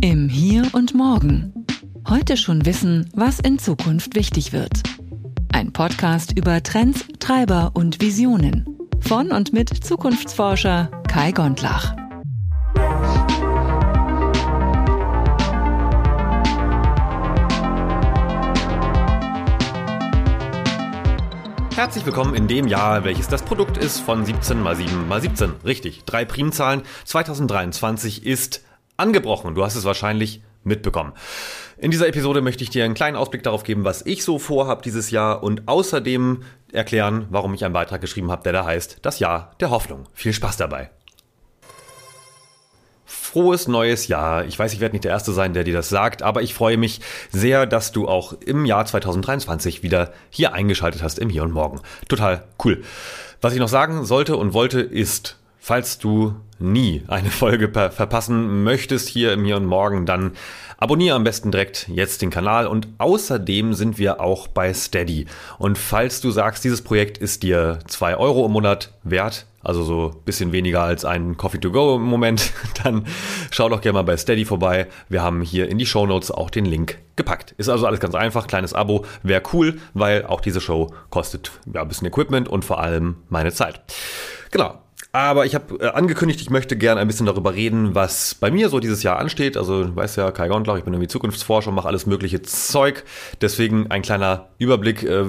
Im Hier und Morgen. Heute schon wissen, was in Zukunft wichtig wird. Ein Podcast über Trends, Treiber und Visionen. Von und mit Zukunftsforscher Kai Gondlach. Herzlich willkommen in dem Jahr, welches das Produkt ist von 17 mal 7 mal 17. Richtig, drei Primzahlen. 2023 ist angebrochen. Du hast es wahrscheinlich mitbekommen. In dieser Episode möchte ich dir einen kleinen Ausblick darauf geben, was ich so vorhabe dieses Jahr und außerdem erklären, warum ich einen Beitrag geschrieben habe, der da heißt Das Jahr der Hoffnung. Viel Spaß dabei. Frohes neues Jahr. Ich weiß, ich werde nicht der Erste sein, der dir das sagt, aber ich freue mich sehr, dass du auch im Jahr 2023 wieder hier eingeschaltet hast im Hier und Morgen. Total cool. Was ich noch sagen sollte und wollte ist, falls du nie eine Folge verpassen möchtest hier im Hier und Morgen, dann abonniere am besten direkt jetzt den Kanal und außerdem sind wir auch bei Steady. Und falls du sagst, dieses Projekt ist dir zwei Euro im Monat wert, also so ein bisschen weniger als ein Coffee to go im Moment, dann schau doch gerne mal bei Steady vorbei. Wir haben hier in die Show Notes auch den Link gepackt. Ist also alles ganz einfach, kleines Abo, wäre cool, weil auch diese Show kostet ja, ein bisschen Equipment und vor allem meine Zeit. Genau, aber ich habe äh, angekündigt, ich möchte gerne ein bisschen darüber reden, was bei mir so dieses Jahr ansteht. Also, du weißt ja, Kai Gondlach, ich bin irgendwie Zukunftsforscher, mache alles mögliche Zeug. Deswegen ein kleiner Überblick, äh,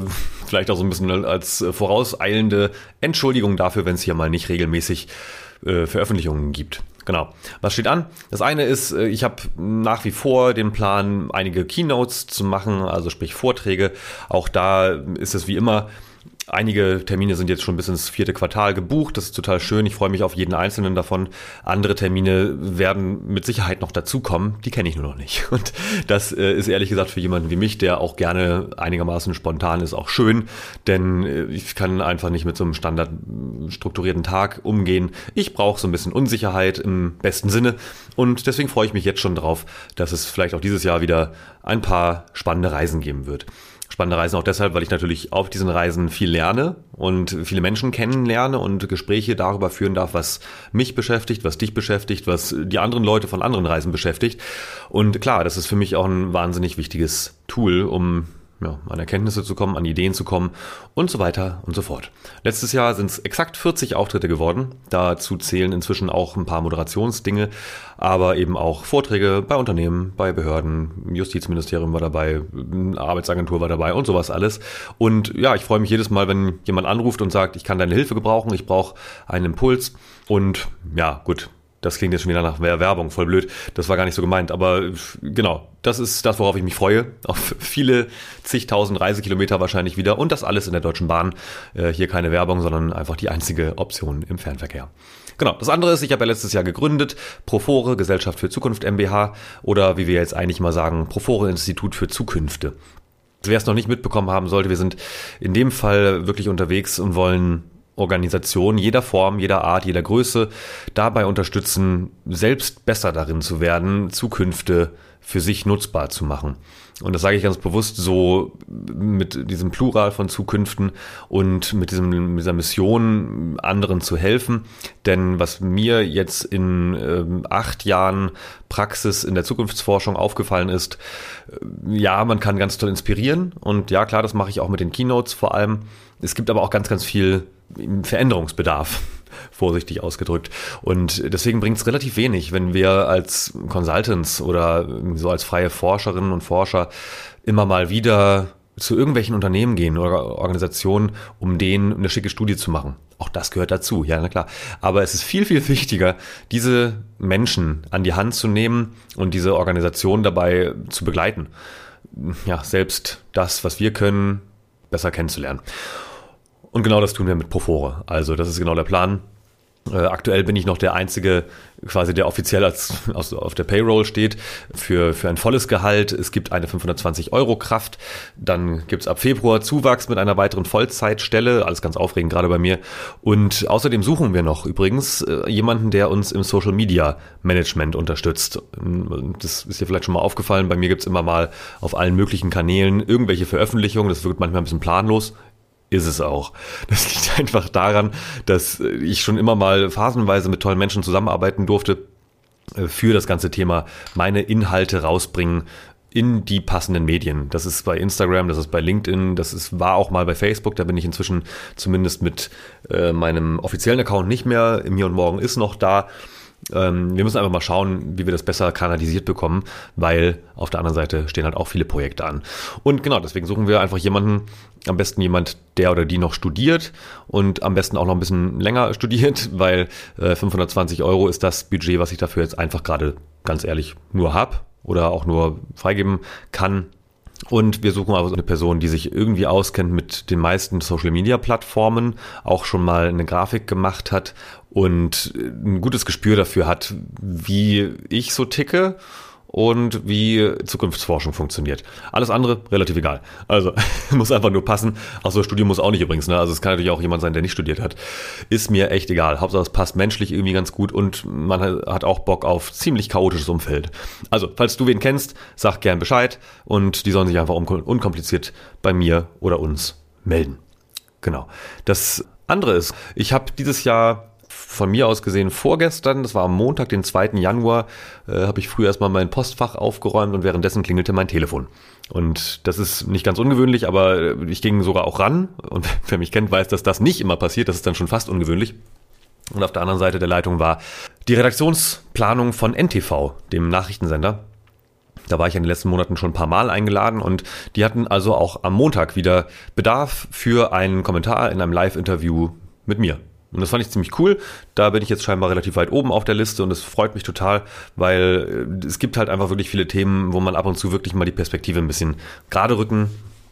vielleicht auch so ein bisschen als äh, vorauseilende Entschuldigung dafür, wenn es hier mal nicht regelmäßig Veröffentlichungen gibt. Genau. Was steht an? Das eine ist, ich habe nach wie vor den Plan, einige Keynotes zu machen, also sprich Vorträge. Auch da ist es wie immer Einige Termine sind jetzt schon bis ins vierte Quartal gebucht. Das ist total schön. Ich freue mich auf jeden einzelnen davon. Andere Termine werden mit Sicherheit noch dazukommen. Die kenne ich nur noch nicht. Und das äh, ist ehrlich gesagt für jemanden wie mich, der auch gerne einigermaßen spontan ist, auch schön. Denn äh, ich kann einfach nicht mit so einem standard strukturierten Tag umgehen. Ich brauche so ein bisschen Unsicherheit im besten Sinne. Und deswegen freue ich mich jetzt schon drauf, dass es vielleicht auch dieses Jahr wieder ein paar spannende Reisen geben wird spannende Reisen auch deshalb, weil ich natürlich auf diesen Reisen viel lerne und viele Menschen kennenlerne und Gespräche darüber führen darf, was mich beschäftigt, was dich beschäftigt, was die anderen Leute von anderen Reisen beschäftigt. Und klar, das ist für mich auch ein wahnsinnig wichtiges Tool, um ja, an Erkenntnisse zu kommen, an Ideen zu kommen und so weiter und so fort. Letztes Jahr sind es exakt 40 Auftritte geworden. Dazu zählen inzwischen auch ein paar Moderationsdinge, aber eben auch Vorträge bei Unternehmen, bei Behörden, Justizministerium war dabei, Arbeitsagentur war dabei und sowas alles. Und ja, ich freue mich jedes Mal, wenn jemand anruft und sagt, ich kann deine Hilfe gebrauchen, ich brauche einen Impuls. Und ja, gut, das klingt jetzt schon wieder nach Werbung, voll blöd. Das war gar nicht so gemeint. Aber genau, das ist das, worauf ich mich freue. Auf viele zigtausend Reisekilometer wahrscheinlich wieder. Und das alles in der Deutschen Bahn. Äh, hier keine Werbung, sondern einfach die einzige Option im Fernverkehr. Genau. Das andere ist, ich habe ja letztes Jahr gegründet, Profore, Gesellschaft für Zukunft MBH. Oder wie wir jetzt eigentlich mal sagen, Profore Institut für Zukünfte. Wer es noch nicht mitbekommen haben sollte, wir sind in dem Fall wirklich unterwegs und wollen Organisation jeder Form, jeder Art, jeder Größe dabei unterstützen, selbst besser darin zu werden, Zukünfte für sich nutzbar zu machen. Und das sage ich ganz bewusst so mit diesem Plural von Zukünften und mit, diesem, mit dieser Mission, anderen zu helfen. Denn was mir jetzt in äh, acht Jahren Praxis in der Zukunftsforschung aufgefallen ist, äh, ja, man kann ganz toll inspirieren. Und ja, klar, das mache ich auch mit den Keynotes vor allem. Es gibt aber auch ganz, ganz viel Veränderungsbedarf vorsichtig ausgedrückt. Und deswegen bringt es relativ wenig, wenn wir als Consultants oder so als freie Forscherinnen und Forscher immer mal wieder zu irgendwelchen Unternehmen gehen oder Organisationen, um denen eine schicke Studie zu machen. Auch das gehört dazu, ja, na klar. Aber es ist viel, viel wichtiger, diese Menschen an die Hand zu nehmen und diese Organisation dabei zu begleiten. Ja, selbst das, was wir können, besser kennenzulernen. Und genau das tun wir mit Profore. Also das ist genau der Plan. Äh, aktuell bin ich noch der Einzige, quasi der offiziell als, als, auf der Payroll steht, für, für ein volles Gehalt. Es gibt eine 520 Euro Kraft. Dann gibt's ab Februar Zuwachs mit einer weiteren Vollzeitstelle. Alles ganz aufregend gerade bei mir. Und außerdem suchen wir noch übrigens äh, jemanden, der uns im Social Media Management unterstützt. Das ist dir vielleicht schon mal aufgefallen. Bei mir gibt's immer mal auf allen möglichen Kanälen irgendwelche Veröffentlichungen. Das wird manchmal ein bisschen planlos ist es auch. Das liegt einfach daran, dass ich schon immer mal phasenweise mit tollen Menschen zusammenarbeiten durfte äh, für das ganze Thema meine Inhalte rausbringen in die passenden Medien. Das ist bei Instagram, das ist bei LinkedIn, das ist, war auch mal bei Facebook. Da bin ich inzwischen zumindest mit äh, meinem offiziellen Account nicht mehr. Im Hier und Morgen ist noch da. Ähm, wir müssen einfach mal schauen, wie wir das besser kanalisiert bekommen, weil auf der anderen Seite stehen halt auch viele Projekte an. Und genau, deswegen suchen wir einfach jemanden, am besten jemand, der oder die noch studiert und am besten auch noch ein bisschen länger studiert, weil äh, 520 Euro ist das Budget, was ich dafür jetzt einfach gerade ganz ehrlich nur habe oder auch nur freigeben kann. Und wir suchen also eine Person, die sich irgendwie auskennt mit den meisten Social-Media-Plattformen, auch schon mal eine Grafik gemacht hat und ein gutes Gespür dafür hat, wie ich so ticke und wie Zukunftsforschung funktioniert. Alles andere relativ egal. Also muss einfach nur passen. Auch so Studium muss auch nicht übrigens. Ne? Also es kann natürlich auch jemand sein, der nicht studiert hat. Ist mir echt egal. Hauptsache es passt menschlich irgendwie ganz gut und man hat auch Bock auf ziemlich chaotisches Umfeld. Also falls du wen kennst, sag gern Bescheid und die sollen sich einfach unkompliziert bei mir oder uns melden. Genau. Das andere ist, ich habe dieses Jahr von mir aus gesehen vorgestern, das war am Montag, den 2. Januar, äh, habe ich früh erstmal mein Postfach aufgeräumt und währenddessen klingelte mein Telefon. Und das ist nicht ganz ungewöhnlich, aber ich ging sogar auch ran. Und wer mich kennt, weiß, dass das nicht immer passiert. Das ist dann schon fast ungewöhnlich. Und auf der anderen Seite der Leitung war die Redaktionsplanung von NTV, dem Nachrichtensender. Da war ich in den letzten Monaten schon ein paar Mal eingeladen und die hatten also auch am Montag wieder Bedarf für einen Kommentar in einem Live-Interview mit mir. Und das fand ich ziemlich cool. Da bin ich jetzt scheinbar relativ weit oben auf der Liste und es freut mich total, weil äh, es gibt halt einfach wirklich viele Themen, wo man ab und zu wirklich mal die Perspektive ein bisschen gerade rücken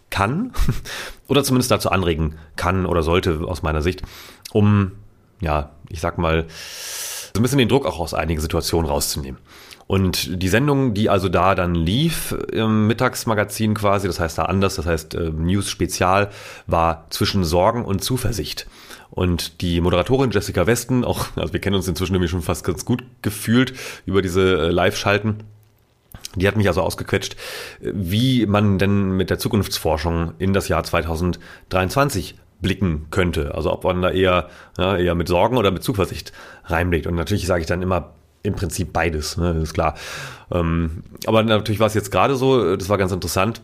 kann oder zumindest dazu anregen kann oder sollte aus meiner Sicht, um, ja, ich sag mal, so ein bisschen den Druck auch aus einigen Situationen rauszunehmen. Und die Sendung, die also da dann lief im Mittagsmagazin quasi, das heißt da anders, das heißt äh, News Spezial, war zwischen Sorgen und Zuversicht. Und die Moderatorin Jessica Westen, auch, also wir kennen uns inzwischen nämlich schon fast ganz gut gefühlt über diese äh, Live-Schalten. Die hat mich also ausgequetscht, wie man denn mit der Zukunftsforschung in das Jahr 2023 blicken könnte. Also ob man da eher, ja, eher mit Sorgen oder mit Zuversicht reinblickt. Und natürlich sage ich dann immer im Prinzip beides, ne, ist klar. Ähm, aber natürlich war es jetzt gerade so, das war ganz interessant,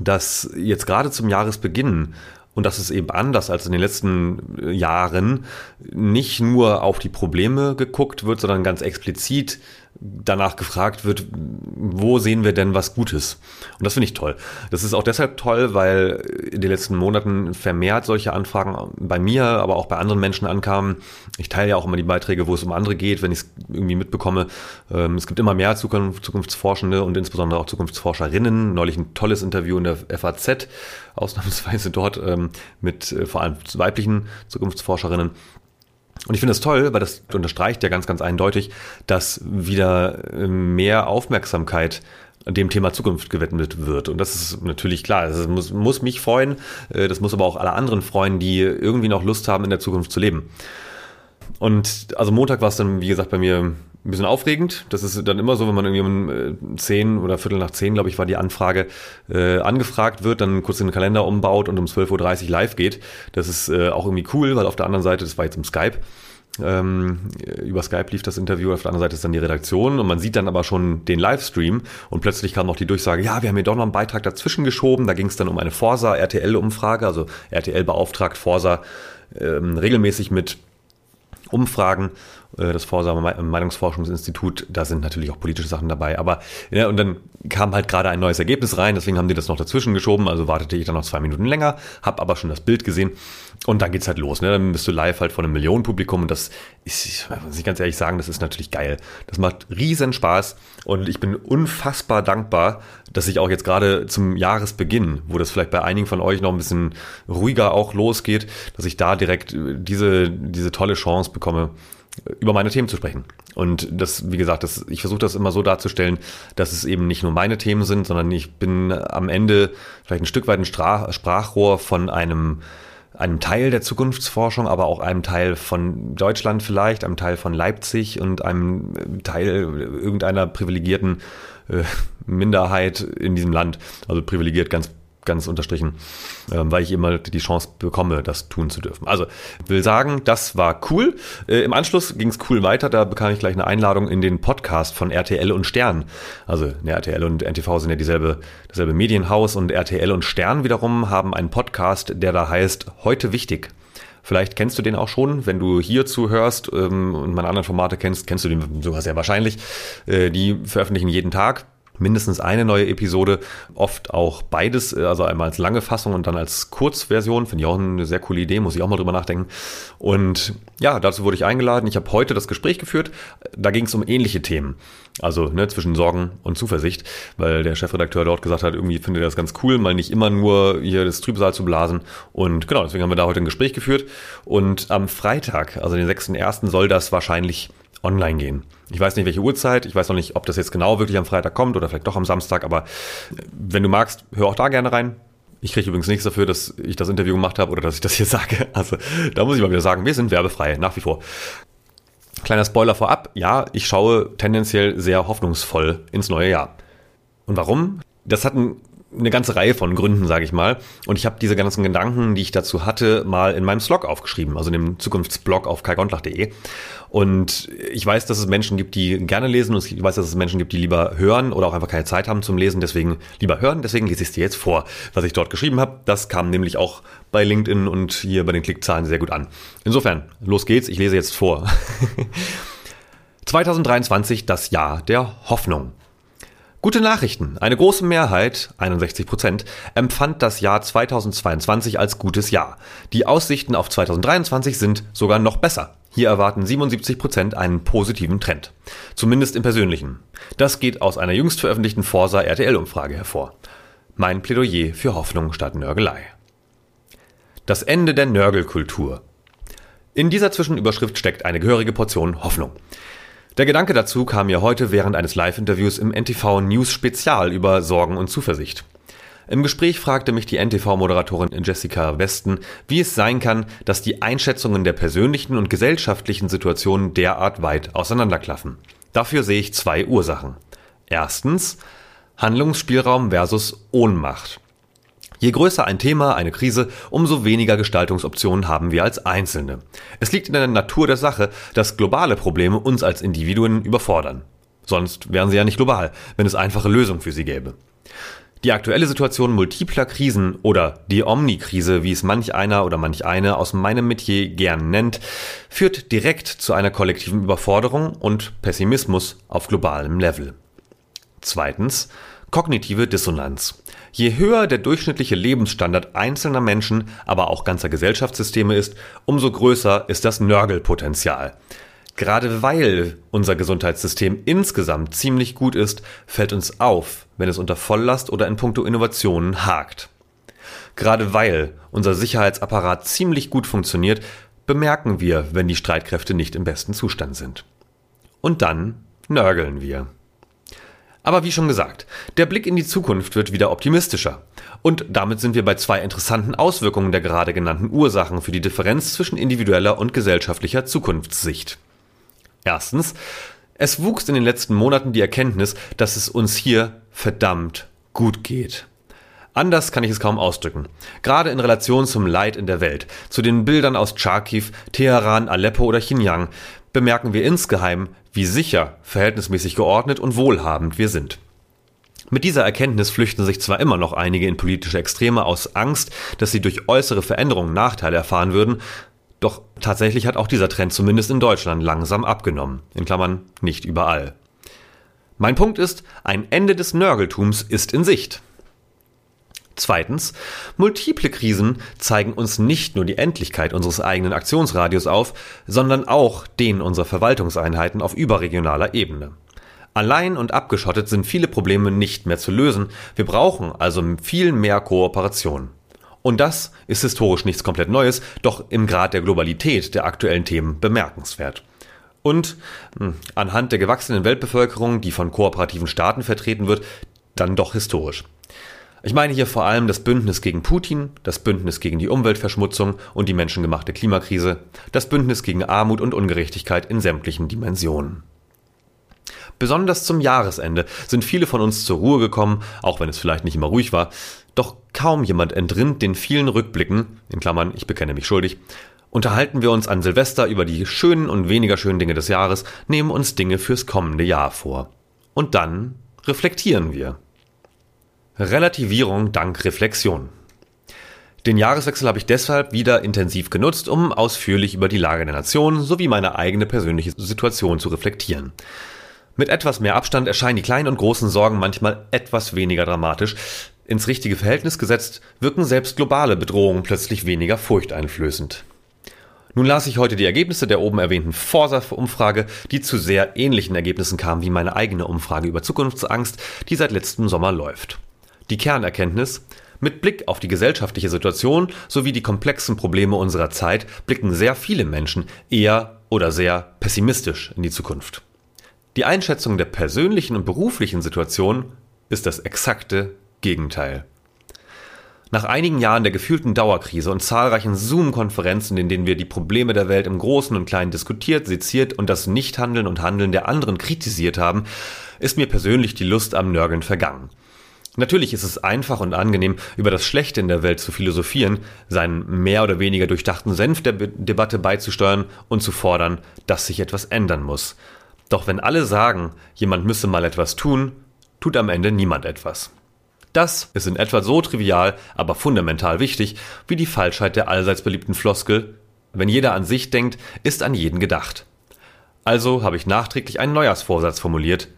dass jetzt gerade zum Jahresbeginn und das ist eben anders als in den letzten Jahren, nicht nur auf die Probleme geguckt wird, sondern ganz explizit danach gefragt wird, wo sehen wir denn was Gutes? Und das finde ich toll. Das ist auch deshalb toll, weil in den letzten Monaten vermehrt solche Anfragen bei mir, aber auch bei anderen Menschen ankamen. Ich teile ja auch immer die Beiträge, wo es um andere geht, wenn ich es irgendwie mitbekomme. Ähm, es gibt immer mehr Zukunftsforschende und insbesondere auch Zukunftsforscherinnen. Neulich ein tolles Interview in der FAZ, ausnahmsweise dort ähm, mit äh, vor allem weiblichen Zukunftsforscherinnen. Und ich finde es toll, weil das unterstreicht ja ganz, ganz eindeutig, dass wieder äh, mehr Aufmerksamkeit dem Thema Zukunft gewidmet wird. Und das ist natürlich klar. Das muss, muss mich freuen. Äh, das muss aber auch alle anderen freuen, die irgendwie noch Lust haben, in der Zukunft zu leben. Und also Montag war es dann, wie gesagt, bei mir ein bisschen aufregend. Das ist dann immer so, wenn man irgendwie um 10 äh, oder Viertel nach 10, glaube ich, war die Anfrage, äh, angefragt wird, dann kurz den Kalender umbaut und um 12.30 Uhr live geht. Das ist äh, auch irgendwie cool, weil auf der anderen Seite, das war jetzt im Skype, ähm, über Skype lief das Interview, auf der anderen Seite ist dann die Redaktion und man sieht dann aber schon den Livestream und plötzlich kam noch die Durchsage, ja, wir haben hier doch noch einen Beitrag dazwischen geschoben. Da ging es dann um eine Forsa-RTL-Umfrage, also RTL beauftragt Forsa ähm, regelmäßig mit Umfragen, das Vorsamer Meinungsforschungsinstitut, da sind natürlich auch politische Sachen dabei, aber ja, und dann kam halt gerade ein neues Ergebnis rein, deswegen haben die das noch dazwischen geschoben, also wartete ich dann noch zwei Minuten länger, habe aber schon das Bild gesehen und dann geht's halt los, ne? dann bist du live halt vor einem Millionenpublikum und das ist, ich muss ich ganz ehrlich sagen, das ist natürlich geil. Das macht riesen Spaß und ich bin unfassbar dankbar, dass ich auch jetzt gerade zum Jahresbeginn, wo das vielleicht bei einigen von euch noch ein bisschen ruhiger auch losgeht, dass ich da direkt diese, diese tolle Chance bekomme, über meine Themen zu sprechen. Und das, wie gesagt, das, ich versuche das immer so darzustellen, dass es eben nicht nur meine Themen sind, sondern ich bin am Ende vielleicht ein Stück weit ein Sprach, Sprachrohr von einem, einem Teil der Zukunftsforschung, aber auch einem Teil von Deutschland vielleicht, einem Teil von Leipzig und einem Teil irgendeiner privilegierten äh, Minderheit in diesem Land. Also privilegiert ganz ganz unterstrichen, ähm, weil ich immer die Chance bekomme, das tun zu dürfen. Also, will sagen, das war cool. Äh, Im Anschluss ging es cool weiter. Da bekam ich gleich eine Einladung in den Podcast von RTL und Stern. Also, ne, RTL und NTV sind ja dieselbe, dasselbe Medienhaus und RTL und Stern wiederum haben einen Podcast, der da heißt Heute wichtig. Vielleicht kennst du den auch schon, wenn du hier zuhörst ähm, und meine anderen Formate kennst, kennst du den sogar sehr wahrscheinlich. Äh, die veröffentlichen jeden Tag mindestens eine neue Episode, oft auch beides, äh, also einmal als lange Fassung und dann als Kurzversion. Finde ich auch eine sehr coole Idee, muss ich auch mal drüber nachdenken. Und ja, dazu wurde ich eingeladen. Ich habe heute das Gespräch geführt. Da ging es um ähnliche Themen. Also ne, zwischen Sorgen und Zuversicht, weil der Chefredakteur dort gesagt hat, irgendwie findet er das ganz cool, mal nicht immer nur hier das Trübsal zu blasen. Und genau, deswegen haben wir da heute ein Gespräch geführt. Und am Freitag, also den 6.1., soll das wahrscheinlich online gehen. Ich weiß nicht, welche Uhrzeit, ich weiß noch nicht, ob das jetzt genau wirklich am Freitag kommt oder vielleicht doch am Samstag, aber wenn du magst, hör auch da gerne rein. Ich kriege übrigens nichts dafür, dass ich das Interview gemacht habe oder dass ich das hier sage. Also da muss ich mal wieder sagen, wir sind werbefrei, nach wie vor. Kleiner Spoiler vorab, ja, ich schaue tendenziell sehr hoffnungsvoll ins neue Jahr. Und warum? Das hat einen eine ganze Reihe von Gründen, sage ich mal. Und ich habe diese ganzen Gedanken, die ich dazu hatte, mal in meinem Slog aufgeschrieben, also in dem Zukunftsblog auf kaigontlach.de. Und ich weiß, dass es Menschen gibt, die gerne lesen und ich weiß, dass es Menschen gibt, die lieber hören oder auch einfach keine Zeit haben zum Lesen, deswegen lieber hören. Deswegen lese ich es dir jetzt vor, was ich dort geschrieben habe. Das kam nämlich auch bei LinkedIn und hier bei den Klickzahlen sehr gut an. Insofern, los geht's, ich lese jetzt vor. 2023, das Jahr der Hoffnung. Gute Nachrichten. Eine große Mehrheit, 61 Prozent, empfand das Jahr 2022 als gutes Jahr. Die Aussichten auf 2023 sind sogar noch besser. Hier erwarten 77 Prozent einen positiven Trend. Zumindest im Persönlichen. Das geht aus einer jüngst veröffentlichten Forsa RTL-Umfrage hervor. Mein Plädoyer für Hoffnung statt Nörgelei. Das Ende der Nörgelkultur. In dieser Zwischenüberschrift steckt eine gehörige Portion Hoffnung. Der Gedanke dazu kam mir heute während eines Live-Interviews im NTV News Spezial über Sorgen und Zuversicht. Im Gespräch fragte mich die NTV-Moderatorin Jessica Westen, wie es sein kann, dass die Einschätzungen der persönlichen und gesellschaftlichen Situationen derart weit auseinanderklaffen. Dafür sehe ich zwei Ursachen. Erstens Handlungsspielraum versus Ohnmacht. Je größer ein Thema, eine Krise, umso weniger Gestaltungsoptionen haben wir als Einzelne. Es liegt in der Natur der Sache, dass globale Probleme uns als Individuen überfordern. Sonst wären sie ja nicht global, wenn es einfache Lösungen für sie gäbe. Die aktuelle Situation multipler Krisen oder die Omni-Krise, wie es manch einer oder manch eine aus meinem Metier gern nennt, führt direkt zu einer kollektiven Überforderung und Pessimismus auf globalem Level. Zweitens, Kognitive Dissonanz. Je höher der durchschnittliche Lebensstandard einzelner Menschen, aber auch ganzer Gesellschaftssysteme ist, umso größer ist das Nörgelpotenzial. Gerade weil unser Gesundheitssystem insgesamt ziemlich gut ist, fällt uns auf, wenn es unter Volllast oder in puncto Innovationen hakt. Gerade weil unser Sicherheitsapparat ziemlich gut funktioniert, bemerken wir, wenn die Streitkräfte nicht im besten Zustand sind. Und dann nörgeln wir. Aber wie schon gesagt, der Blick in die Zukunft wird wieder optimistischer. Und damit sind wir bei zwei interessanten Auswirkungen der gerade genannten Ursachen für die Differenz zwischen individueller und gesellschaftlicher Zukunftssicht. Erstens, es wuchs in den letzten Monaten die Erkenntnis, dass es uns hier verdammt gut geht. Anders kann ich es kaum ausdrücken. Gerade in Relation zum Leid in der Welt, zu den Bildern aus Charkiw, Teheran, Aleppo oder Xinjiang, bemerken wir insgeheim, wie sicher, verhältnismäßig geordnet und wohlhabend wir sind. Mit dieser Erkenntnis flüchten sich zwar immer noch einige in politische Extreme aus Angst, dass sie durch äußere Veränderungen Nachteile erfahren würden, doch tatsächlich hat auch dieser Trend zumindest in Deutschland langsam abgenommen. In Klammern nicht überall. Mein Punkt ist, ein Ende des Nörgeltums ist in Sicht. Zweitens, multiple Krisen zeigen uns nicht nur die Endlichkeit unseres eigenen Aktionsradius auf, sondern auch den unserer Verwaltungseinheiten auf überregionaler Ebene. Allein und abgeschottet sind viele Probleme nicht mehr zu lösen, wir brauchen also viel mehr Kooperation. Und das ist historisch nichts komplett Neues, doch im Grad der Globalität der aktuellen Themen bemerkenswert. Und hm, anhand der gewachsenen Weltbevölkerung, die von kooperativen Staaten vertreten wird, dann doch historisch. Ich meine hier vor allem das Bündnis gegen Putin, das Bündnis gegen die Umweltverschmutzung und die menschengemachte Klimakrise, das Bündnis gegen Armut und Ungerechtigkeit in sämtlichen Dimensionen. Besonders zum Jahresende sind viele von uns zur Ruhe gekommen, auch wenn es vielleicht nicht immer ruhig war. Doch kaum jemand entrinnt den vielen Rückblicken, in Klammern, ich bekenne mich schuldig, unterhalten wir uns an Silvester über die schönen und weniger schönen Dinge des Jahres, nehmen uns Dinge fürs kommende Jahr vor. Und dann reflektieren wir. Relativierung dank Reflexion. Den Jahreswechsel habe ich deshalb wieder intensiv genutzt, um ausführlich über die Lage der Nation sowie meine eigene persönliche Situation zu reflektieren. Mit etwas mehr Abstand erscheinen die kleinen und großen Sorgen manchmal etwas weniger dramatisch. Ins richtige Verhältnis gesetzt wirken selbst globale Bedrohungen plötzlich weniger furchteinflößend. Nun las ich heute die Ergebnisse der oben erwähnten Forsa-Umfrage, die zu sehr ähnlichen Ergebnissen kam wie meine eigene Umfrage über Zukunftsangst, die seit letztem Sommer läuft. Die Kernerkenntnis, mit Blick auf die gesellschaftliche Situation sowie die komplexen Probleme unserer Zeit blicken sehr viele Menschen eher oder sehr pessimistisch in die Zukunft. Die Einschätzung der persönlichen und beruflichen Situation ist das exakte Gegenteil. Nach einigen Jahren der gefühlten Dauerkrise und zahlreichen Zoom-Konferenzen, in denen wir die Probleme der Welt im Großen und Kleinen diskutiert, seziert und das Nichthandeln und Handeln der anderen kritisiert haben, ist mir persönlich die Lust am Nörgeln vergangen. Natürlich ist es einfach und angenehm, über das Schlechte in der Welt zu philosophieren, seinen mehr oder weniger durchdachten Senf der Debatte beizusteuern und zu fordern, dass sich etwas ändern muss. Doch wenn alle sagen, jemand müsse mal etwas tun, tut am Ende niemand etwas. Das ist in etwa so trivial, aber fundamental wichtig, wie die Falschheit der allseits beliebten Floskel, wenn jeder an sich denkt, ist an jeden gedacht. Also habe ich nachträglich einen Neujahrsvorsatz formuliert.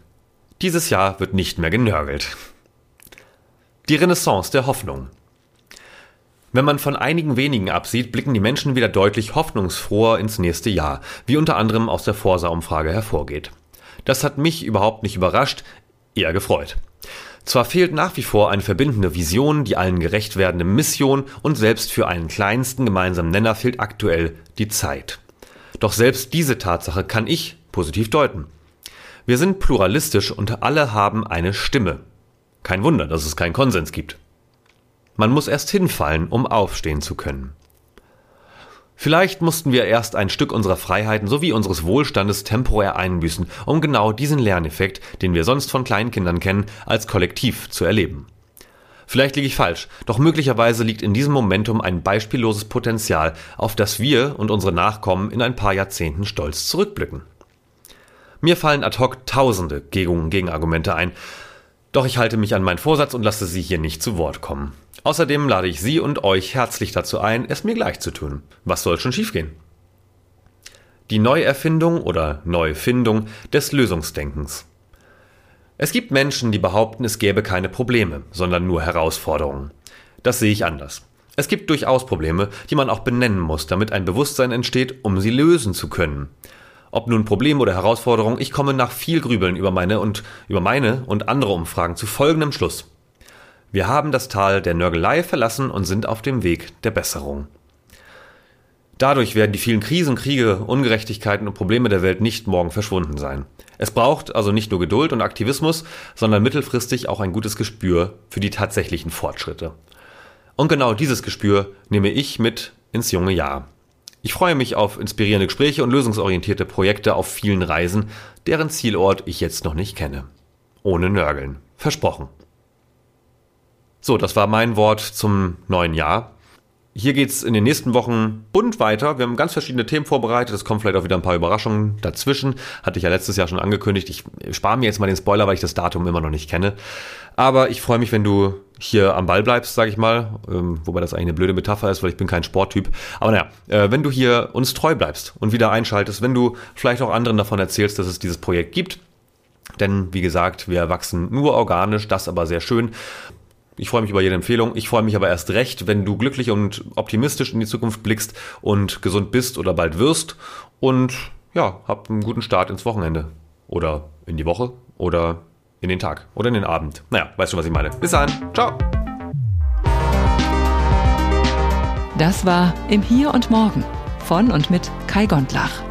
Dieses Jahr wird nicht mehr genörgelt. Die Renaissance der Hoffnung. Wenn man von einigen wenigen absieht, blicken die Menschen wieder deutlich hoffnungsfroher ins nächste Jahr, wie unter anderem aus der Forsa-Umfrage hervorgeht. Das hat mich überhaupt nicht überrascht, eher gefreut. Zwar fehlt nach wie vor eine verbindende Vision, die allen gerecht werdende Mission und selbst für einen kleinsten gemeinsamen Nenner fehlt aktuell die Zeit. Doch selbst diese Tatsache kann ich positiv deuten. Wir sind pluralistisch und alle haben eine Stimme. Kein Wunder, dass es keinen Konsens gibt. Man muss erst hinfallen, um aufstehen zu können. Vielleicht mussten wir erst ein Stück unserer Freiheiten sowie unseres Wohlstandes temporär einbüßen, um genau diesen Lerneffekt, den wir sonst von kleinen Kindern kennen, als Kollektiv zu erleben. Vielleicht liege ich falsch, doch möglicherweise liegt in diesem Momentum ein beispielloses Potenzial, auf das wir und unsere Nachkommen in ein paar Jahrzehnten stolz zurückblicken. Mir fallen ad hoc tausende Gegenargumente ein, doch ich halte mich an meinen Vorsatz und lasse Sie hier nicht zu Wort kommen. Außerdem lade ich Sie und euch herzlich dazu ein, es mir gleich zu tun. Was soll schon schiefgehen? Die Neuerfindung oder Neufindung des Lösungsdenkens. Es gibt Menschen, die behaupten, es gäbe keine Probleme, sondern nur Herausforderungen. Das sehe ich anders. Es gibt durchaus Probleme, die man auch benennen muss, damit ein Bewusstsein entsteht, um sie lösen zu können. Ob nun Problem oder Herausforderung, ich komme nach viel Grübeln über meine und über meine und andere Umfragen zu folgendem Schluss. Wir haben das Tal der Nörgelei verlassen und sind auf dem Weg der Besserung. Dadurch werden die vielen Krisen, Kriege, Ungerechtigkeiten und Probleme der Welt nicht morgen verschwunden sein. Es braucht also nicht nur Geduld und Aktivismus, sondern mittelfristig auch ein gutes Gespür für die tatsächlichen Fortschritte. Und genau dieses Gespür nehme ich mit ins junge Jahr. Ich freue mich auf inspirierende Gespräche und lösungsorientierte Projekte auf vielen Reisen, deren Zielort ich jetzt noch nicht kenne. Ohne Nörgeln. Versprochen. So, das war mein Wort zum neuen Jahr. Hier geht's in den nächsten Wochen bunt weiter. Wir haben ganz verschiedene Themen vorbereitet. Es kommen vielleicht auch wieder ein paar Überraschungen dazwischen. Hatte ich ja letztes Jahr schon angekündigt. Ich spare mir jetzt mal den Spoiler, weil ich das Datum immer noch nicht kenne. Aber ich freue mich, wenn du hier am Ball bleibst, sage ich mal. Ähm, wobei das eigentlich eine blöde Metapher ist, weil ich bin kein Sporttyp. Aber naja, äh, wenn du hier uns treu bleibst und wieder einschaltest, wenn du vielleicht auch anderen davon erzählst, dass es dieses Projekt gibt. Denn wie gesagt, wir wachsen nur organisch, das aber sehr schön. Ich freue mich über jede Empfehlung. Ich freue mich aber erst recht, wenn du glücklich und optimistisch in die Zukunft blickst und gesund bist oder bald wirst. Und ja, hab einen guten Start ins Wochenende. Oder in die Woche. Oder in den Tag. Oder in den Abend. Naja, weißt du, was ich meine. Bis dann. Ciao. Das war Im Hier und Morgen von und mit Kai Gondlach.